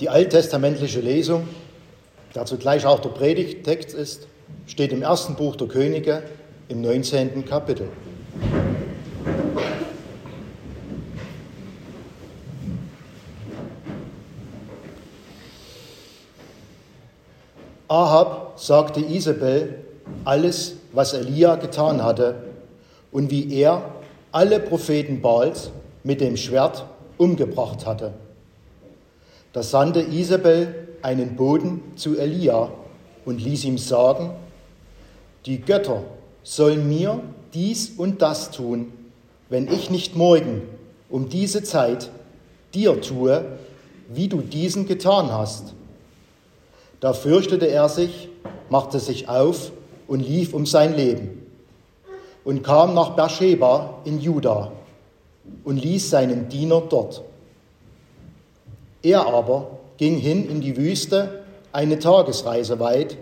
Die alttestamentliche Lesung, der zugleich auch der Predigttext ist, steht im ersten Buch der Könige im 19. Kapitel. Ahab sagte Isabel alles, was Elia getan hatte und wie er alle Propheten Baals mit dem Schwert umgebracht hatte. Da sandte Isabel einen Boten zu Elia und ließ ihm sagen, die Götter sollen mir dies und das tun, wenn ich nicht morgen um diese Zeit dir tue, wie du diesen getan hast. Da fürchtete er sich, machte sich auf und lief um sein Leben und kam nach Beersheba in Juda und ließ seinen Diener dort. Er aber ging hin in die Wüste eine Tagesreise weit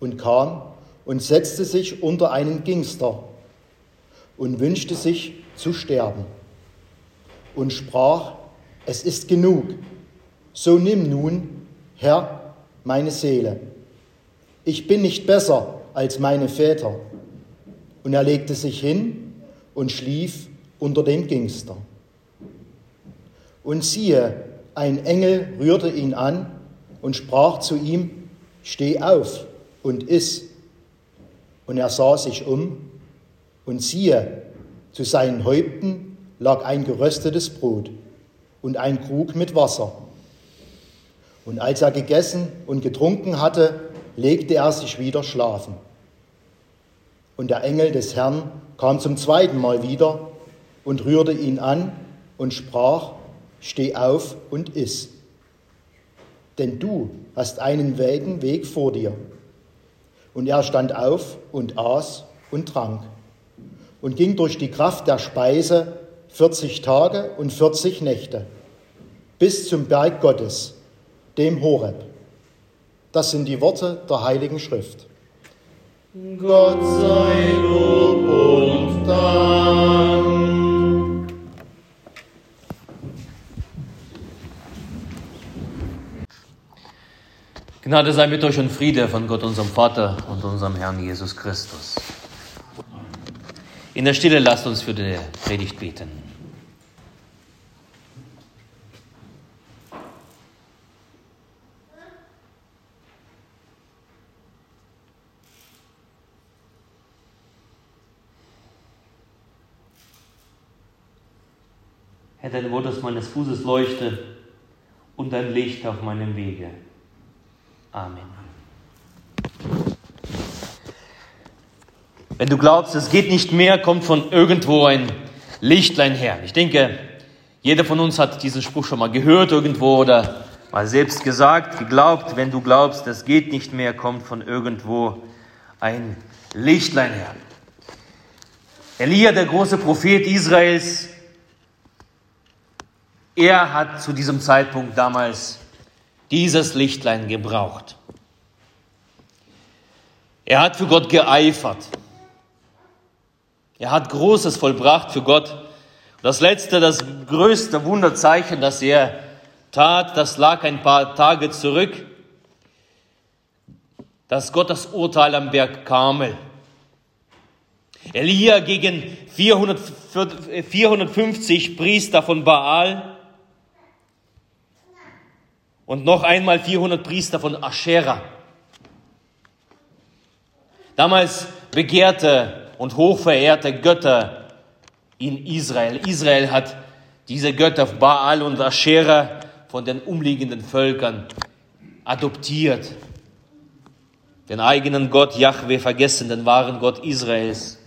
und kam und setzte sich unter einen Gingster und wünschte sich zu sterben und sprach, es ist genug, so nimm nun, Herr, meine Seele. Ich bin nicht besser als meine Väter. Und er legte sich hin und schlief unter dem Gingster. Und siehe, ein Engel rührte ihn an und sprach zu ihm, Steh auf und iss. Und er sah sich um, und siehe, zu seinen Häupten lag ein geröstetes Brot und ein Krug mit Wasser. Und als er gegessen und getrunken hatte, legte er sich wieder schlafen. Und der Engel des Herrn kam zum zweiten Mal wieder und rührte ihn an und sprach, Steh auf und iss. Denn du hast einen weiten Weg vor dir. Und er stand auf und aß und trank und ging durch die Kraft der Speise 40 Tage und 40 Nächte bis zum Berg Gottes dem Horeb. Das sind die Worte der Heiligen Schrift. Gott sei Lob und Dank. Gnade sei mit euch und Friede von Gott, unserem Vater und unserem Herrn Jesus Christus. In der Stille lasst uns für die Predigt beten. Herr, dein Wort aus meines Fußes leuchte und dein Licht auf meinem Wege. Amen. Wenn du glaubst, es geht nicht mehr, kommt von irgendwo ein Lichtlein her. Ich denke, jeder von uns hat diesen Spruch schon mal gehört irgendwo oder mal selbst gesagt, geglaubt, wenn du glaubst, es geht nicht mehr, kommt von irgendwo ein Lichtlein her. Elia, der große Prophet Israels, er hat zu diesem Zeitpunkt damals dieses Lichtlein gebraucht. Er hat für Gott geeifert. Er hat Großes vollbracht für Gott. Das letzte, das größte Wunderzeichen, das er tat, das lag ein paar Tage zurück, dass Gott das Urteil am Berg Karmel. Elia gegen 400, 450 Priester von Baal und noch einmal 400 Priester von Aschera. Damals begehrte und hochverehrte Götter in Israel. Israel hat diese Götter Baal und Aschera von den umliegenden Völkern adoptiert. Den eigenen Gott Yahweh vergessen, den wahren Gott Israels.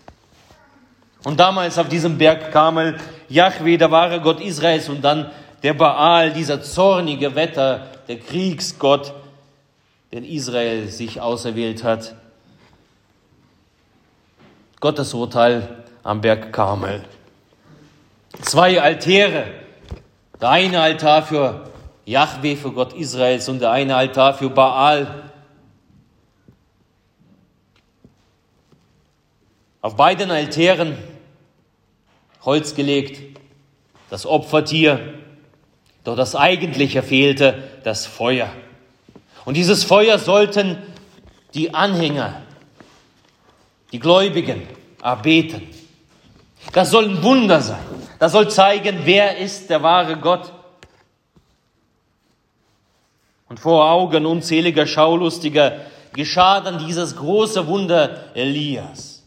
Und damals auf diesem Berg Kamel Yahweh, der wahre Gott Israels, und dann der Baal, dieser zornige Wetter, der Kriegsgott, den Israel sich auserwählt hat. Gottes Urteil am Berg Karmel. Zwei Altäre. Der eine Altar für Yahweh, für Gott Israels, und der eine Altar für Baal. Auf beiden Altären Holz gelegt, das Opfertier, Doch das Eigentliche fehlte, das Feuer. Und dieses Feuer sollten die Anhänger, die Gläubigen erbeten. Das soll ein Wunder sein. Das soll zeigen, wer ist der wahre Gott. Und vor Augen unzähliger Schaulustiger geschah dann dieses große Wunder Elias.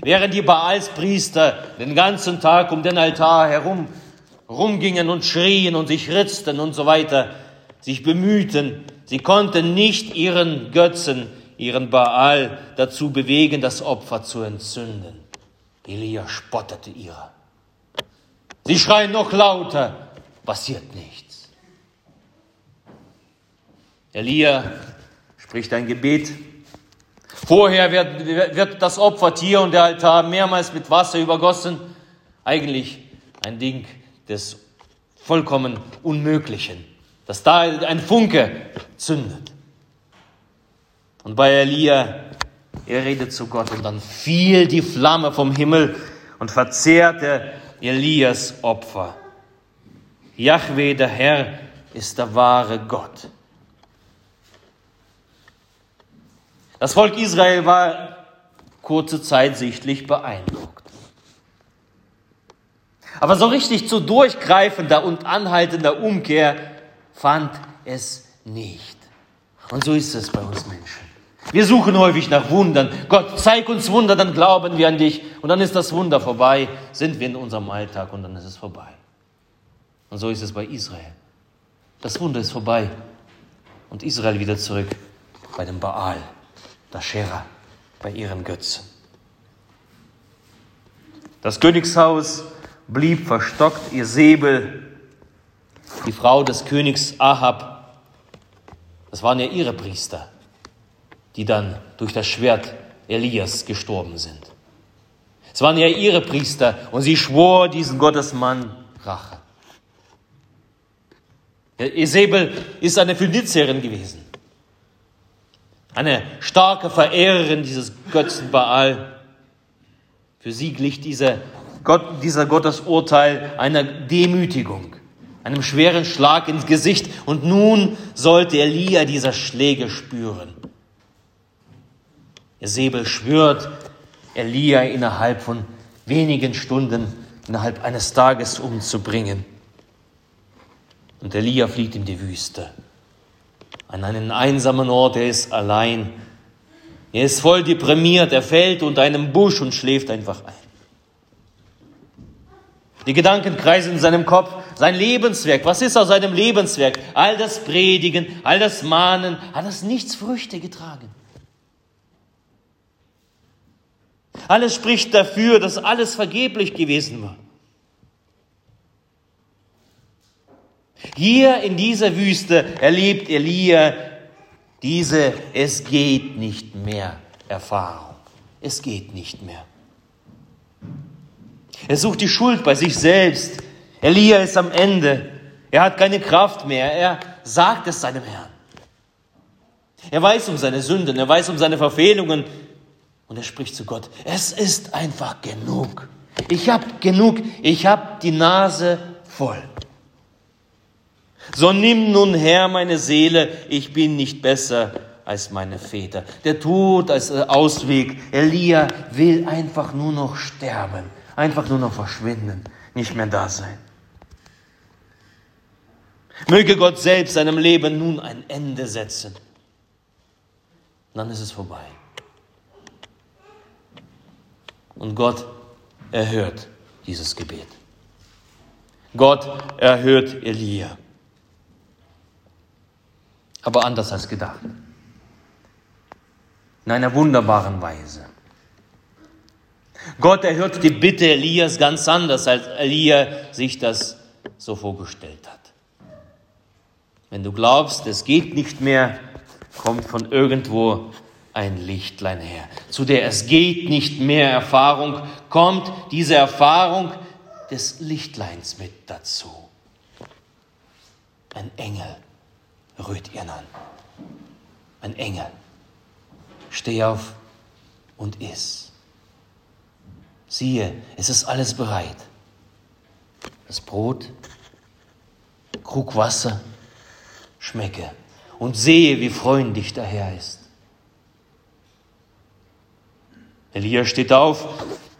Während die Baalspriester den ganzen Tag um den Altar herum rumgingen und schrien und sich ritzten und so weiter, sich bemühten, sie konnten nicht ihren Götzen, ihren Baal dazu bewegen, das Opfer zu entzünden. Elia spottete ihrer. Sie schreien noch lauter, passiert nichts. Elia spricht ein Gebet. Vorher wird, wird das Opfertier und der Altar mehrmals mit Wasser übergossen. Eigentlich ein Ding des vollkommen Unmöglichen, dass da ein Funke zündet. Und bei Elia er redet zu Gott und dann fiel die Flamme vom Himmel und verzehrte Elias Opfer. Yahweh, der Herr, ist der wahre Gott. Das Volk Israel war kurze Zeit sichtlich beeindruckt. Aber so richtig zu durchgreifender und anhaltender Umkehr fand es nicht. Und so ist es bei uns Menschen. Wir suchen häufig nach Wundern. Gott, zeig uns Wunder, dann glauben wir an dich. Und dann ist das Wunder vorbei, sind wir in unserem Alltag und dann ist es vorbei. Und so ist es bei Israel. Das Wunder ist vorbei. Und Israel wieder zurück bei dem Baal, der Schera, bei ihren Götzen. Das Königshaus blieb verstockt, ihr Säbel, die Frau des Königs Ahab, das waren ja ihre Priester die dann durch das Schwert Elias gestorben sind. Es waren ja ihre Priester und sie schwor diesen Gottesmann Rache. Isabel ist eine Phönizierin gewesen, eine starke Verehrerin dieses Götzen Baal. Für sie glich dieser, Gott, dieser Gottesurteil einer Demütigung, einem schweren Schlag ins Gesicht. Und nun sollte Elia dieser Schläge spüren. Säbel schwört, Elia innerhalb von wenigen Stunden, innerhalb eines Tages umzubringen. Und Elia fliegt in die Wüste, an einen einsamen Ort, er ist allein. Er ist voll deprimiert, er fällt unter einem Busch und schläft einfach ein. Die Gedanken kreisen in seinem Kopf, sein Lebenswerk. Was ist aus seinem Lebenswerk? All das Predigen, all das Mahnen, hat das nichts Früchte getragen. Alles spricht dafür, dass alles vergeblich gewesen war. Hier in dieser Wüste erlebt Elia diese Es geht nicht mehr Erfahrung. Es geht nicht mehr. Er sucht die Schuld bei sich selbst. Elia ist am Ende. Er hat keine Kraft mehr. Er sagt es seinem Herrn. Er weiß um seine Sünden, er weiß um seine Verfehlungen, und er spricht zu Gott, es ist einfach genug. Ich habe genug, ich habe die Nase voll. So nimm nun her meine Seele, ich bin nicht besser als meine Väter. Der Tod als Ausweg. Elia will einfach nur noch sterben, einfach nur noch verschwinden, nicht mehr da sein. Möge Gott selbst seinem Leben nun ein Ende setzen. Dann ist es vorbei. Und Gott erhört dieses Gebet. Gott erhört Elia. Aber anders als gedacht. In einer wunderbaren Weise. Gott erhört die Bitte Elias ganz anders, als Elia sich das so vorgestellt hat. Wenn du glaubst, es geht nicht mehr, kommt von irgendwo ein Lichtlein her. Zu der es geht nicht mehr Erfahrung, kommt diese Erfahrung des Lichtleins mit dazu. Ein Engel rührt ihn an. Ein Engel. Steh auf und iss. Siehe, es ist alles bereit. Das Brot Krug Wasser, schmecke und sehe, wie freundlich der Herr ist. Elia steht auf,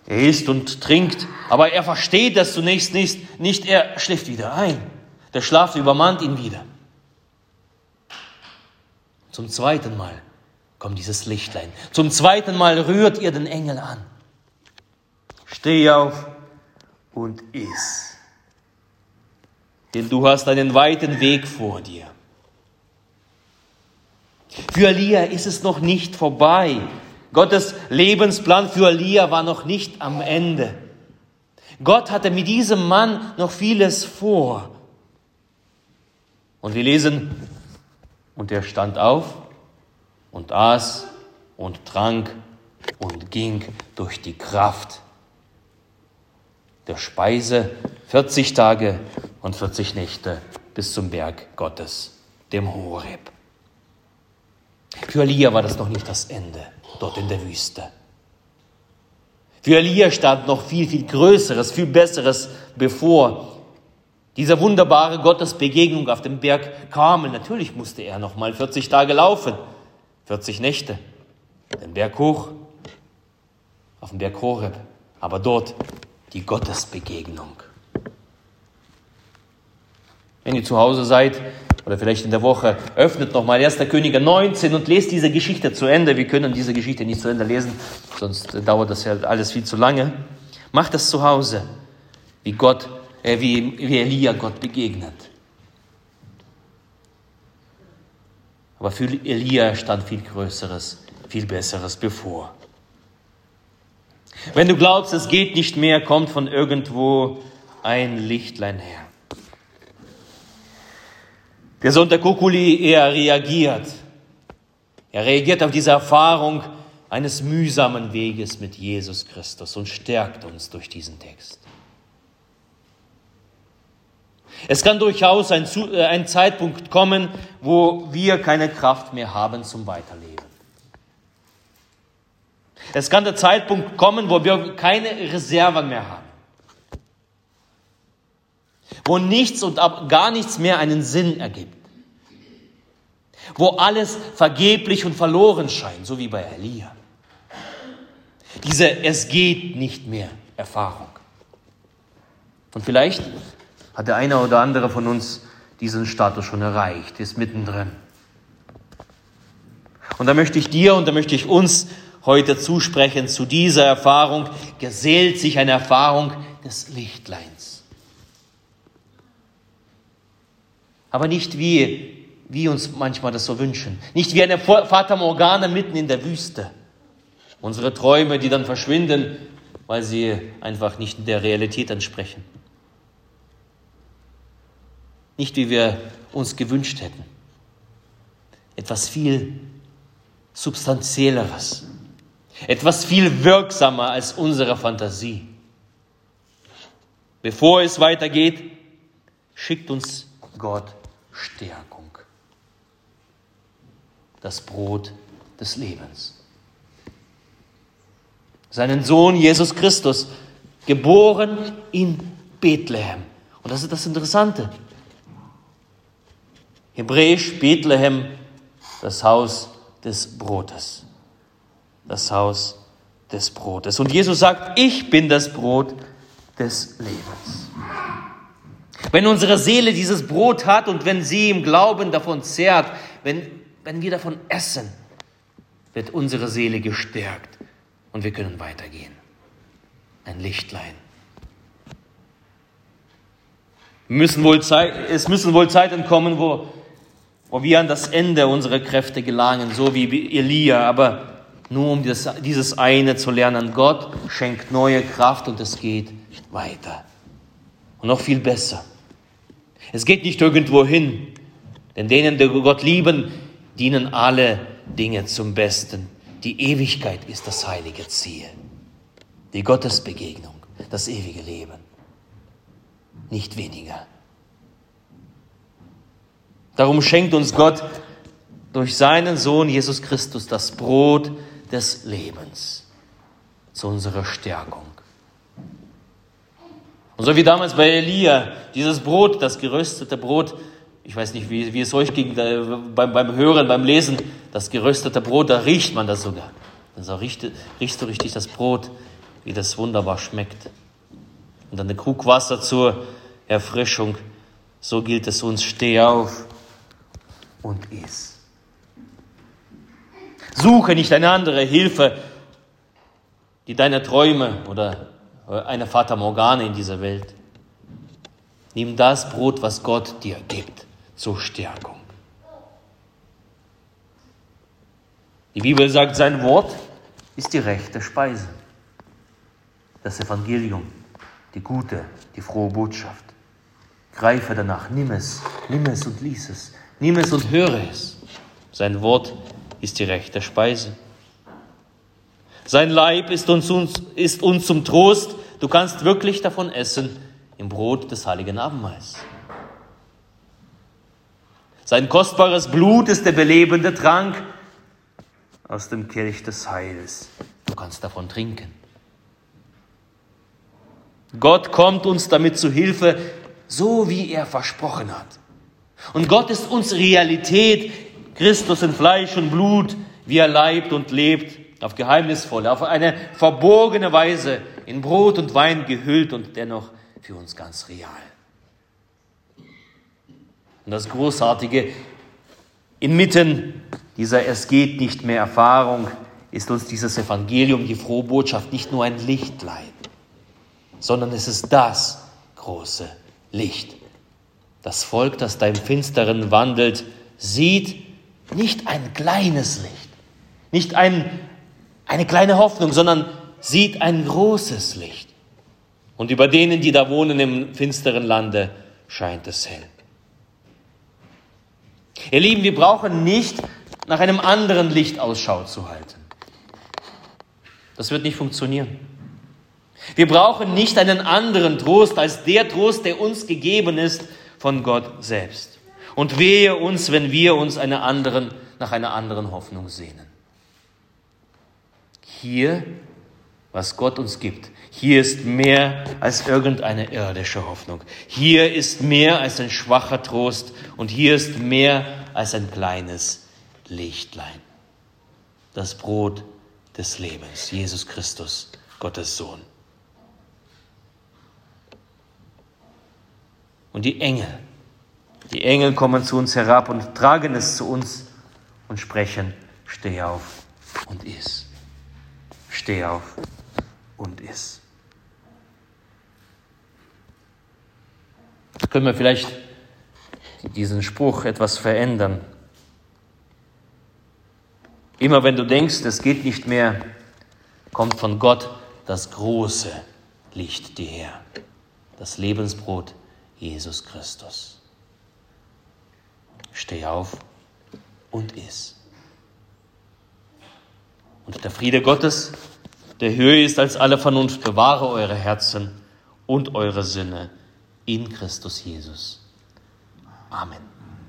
er isst und trinkt, aber er versteht das zunächst nicht, nicht er schläft wieder ein. Der Schlaf übermannt ihn wieder. Zum zweiten Mal kommt dieses Lichtlein. Zum zweiten Mal rührt ihr den Engel an. Steh auf und iss. Denn du hast einen weiten Weg vor dir. Für Elia ist es noch nicht vorbei. Gottes Lebensplan für Elia war noch nicht am Ende. Gott hatte mit diesem Mann noch vieles vor. Und wir lesen, und er stand auf und aß und trank und ging durch die Kraft der Speise 40 Tage und 40 Nächte bis zum Berg Gottes, dem Horeb. Für Elia war das noch nicht das Ende dort in der Wüste. Für Elia stand noch viel, viel Größeres, viel Besseres bevor. Diese wunderbare Gottesbegegnung auf dem Berg Karmel. Natürlich musste er noch mal 40 Tage laufen, 40 Nächte, den Berg hoch, auf dem Berg Horeb. Aber dort die Gottesbegegnung. Wenn ihr zu Hause seid, oder vielleicht in der Woche, öffnet nochmal 1. Könige 19 und lest diese Geschichte zu Ende. Wir können diese Geschichte nicht zu Ende lesen, sonst dauert das ja alles viel zu lange. Macht das zu Hause, wie Gott, äh, wie, wie Elia Gott begegnet. Aber für Elia stand viel Größeres, viel Besseres bevor. Wenn du glaubst, es geht nicht mehr, kommt von irgendwo ein Lichtlein her. Der der Kukuli, er reagiert. Er reagiert auf diese Erfahrung eines mühsamen Weges mit Jesus Christus und stärkt uns durch diesen Text. Es kann durchaus ein, äh, ein, Zeitpunkt kommen, wo wir keine Kraft mehr haben zum Weiterleben. Es kann der Zeitpunkt kommen, wo wir keine Reserven mehr haben wo nichts und gar nichts mehr einen Sinn ergibt, wo alles vergeblich und verloren scheint, so wie bei Elia. Diese Es geht nicht mehr Erfahrung. Und vielleicht hat der eine oder andere von uns diesen Status schon erreicht, ist mittendrin. Und da möchte ich dir und da möchte ich uns heute zusprechen, zu dieser Erfahrung gesellt sich eine Erfahrung des Lichtleins. Aber nicht wie, wie uns manchmal das so wünschen. Nicht wie eine Fata Morgana mitten in der Wüste. Unsere Träume, die dann verschwinden, weil sie einfach nicht der Realität entsprechen. Nicht wie wir uns gewünscht hätten. Etwas viel Substanzielleres. Etwas viel wirksamer als unsere Fantasie. Bevor es weitergeht, schickt uns Gott Stärkung. Das Brot des Lebens. Seinen Sohn Jesus Christus, geboren in Bethlehem. Und das ist das Interessante. Hebräisch Bethlehem, das Haus des Brotes. Das Haus des Brotes. Und Jesus sagt, ich bin das Brot des Lebens. Wenn unsere Seele dieses Brot hat und wenn sie im Glauben davon zehrt, wenn, wenn wir davon essen, wird unsere Seele gestärkt und wir können weitergehen. Ein Lichtlein. Müssen wohl Zeit, es müssen wohl Zeiten kommen, wo, wo wir an das Ende unserer Kräfte gelangen, so wie Elia, aber nur um das, dieses eine zu lernen. Gott schenkt neue Kraft und es geht weiter. Und noch viel besser. Es geht nicht irgendwo hin, denn denen, die Gott lieben, dienen alle Dinge zum Besten. Die Ewigkeit ist das heilige Ziel. Die Gottesbegegnung, das ewige Leben. Nicht weniger. Darum schenkt uns Gott durch seinen Sohn Jesus Christus das Brot des Lebens zu unserer Stärkung. Und so wie damals bei Elia, dieses Brot, das geröstete Brot, ich weiß nicht, wie, wie es euch ging beim, beim Hören, beim Lesen, das geröstete Brot, da riecht man das sogar. Da riecht, riechst du richtig das Brot, wie das wunderbar schmeckt. Und dann eine Krug Wasser zur Erfrischung. So gilt es uns, steh auf und iss. Suche nicht eine andere Hilfe, die deine Träume oder eine Fata Morgane in dieser Welt. Nimm das Brot, was Gott dir gibt, zur Stärkung. Die Bibel sagt, sein Wort ist die rechte Speise. Das Evangelium, die gute, die frohe Botschaft. Greife danach, nimm es, nimm es und lies es, nimm es und höre es. Sein Wort ist die rechte Speise. Sein Leib ist uns, ist uns zum Trost. Du kannst wirklich davon essen im Brot des heiligen Abendmahls. Sein kostbares Blut ist der belebende Trank aus dem Kelch des Heils. Du kannst davon trinken. Gott kommt uns damit zu Hilfe, so wie er versprochen hat. Und Gott ist uns Realität, Christus in Fleisch und Blut, wie er leibt und lebt, auf geheimnisvolle, auf eine verborgene Weise, in Brot und Wein gehüllt und dennoch für uns ganz real. Und das Großartige, inmitten dieser Es geht nicht mehr Erfahrung ist uns dieses Evangelium, die frohe Botschaft, nicht nur ein Lichtlein, sondern es ist das große Licht. Das Volk, das da im Finsteren wandelt, sieht nicht ein kleines Licht, nicht ein, eine kleine Hoffnung, sondern sieht ein großes Licht. Und über denen, die da wohnen im finsteren Lande, scheint es hell. Ihr Lieben, wir brauchen nicht nach einem anderen Licht Ausschau zu halten. Das wird nicht funktionieren. Wir brauchen nicht einen anderen Trost als der Trost, der uns gegeben ist von Gott selbst. Und wehe uns, wenn wir uns eine anderen, nach einer anderen Hoffnung sehnen. Hier, was Gott uns gibt, hier ist mehr als irgendeine irdische Hoffnung. Hier ist mehr als ein schwacher Trost und hier ist mehr als ein kleines Lichtlein. Das Brot des Lebens, Jesus Christus, Gottes Sohn. Und die Engel, die Engel kommen zu uns herab und tragen es zu uns und sprechen, steh auf und iss. Steh auf und iss. Können wir vielleicht diesen Spruch etwas verändern? Immer wenn du denkst, es geht nicht mehr, kommt von Gott das große Licht dir her. Das Lebensbrot Jesus Christus. Steh auf und iss. Und der Friede Gottes, der höher ist als alle Vernunft, bewahre eure Herzen und eure Sinne in Christus Jesus. Amen.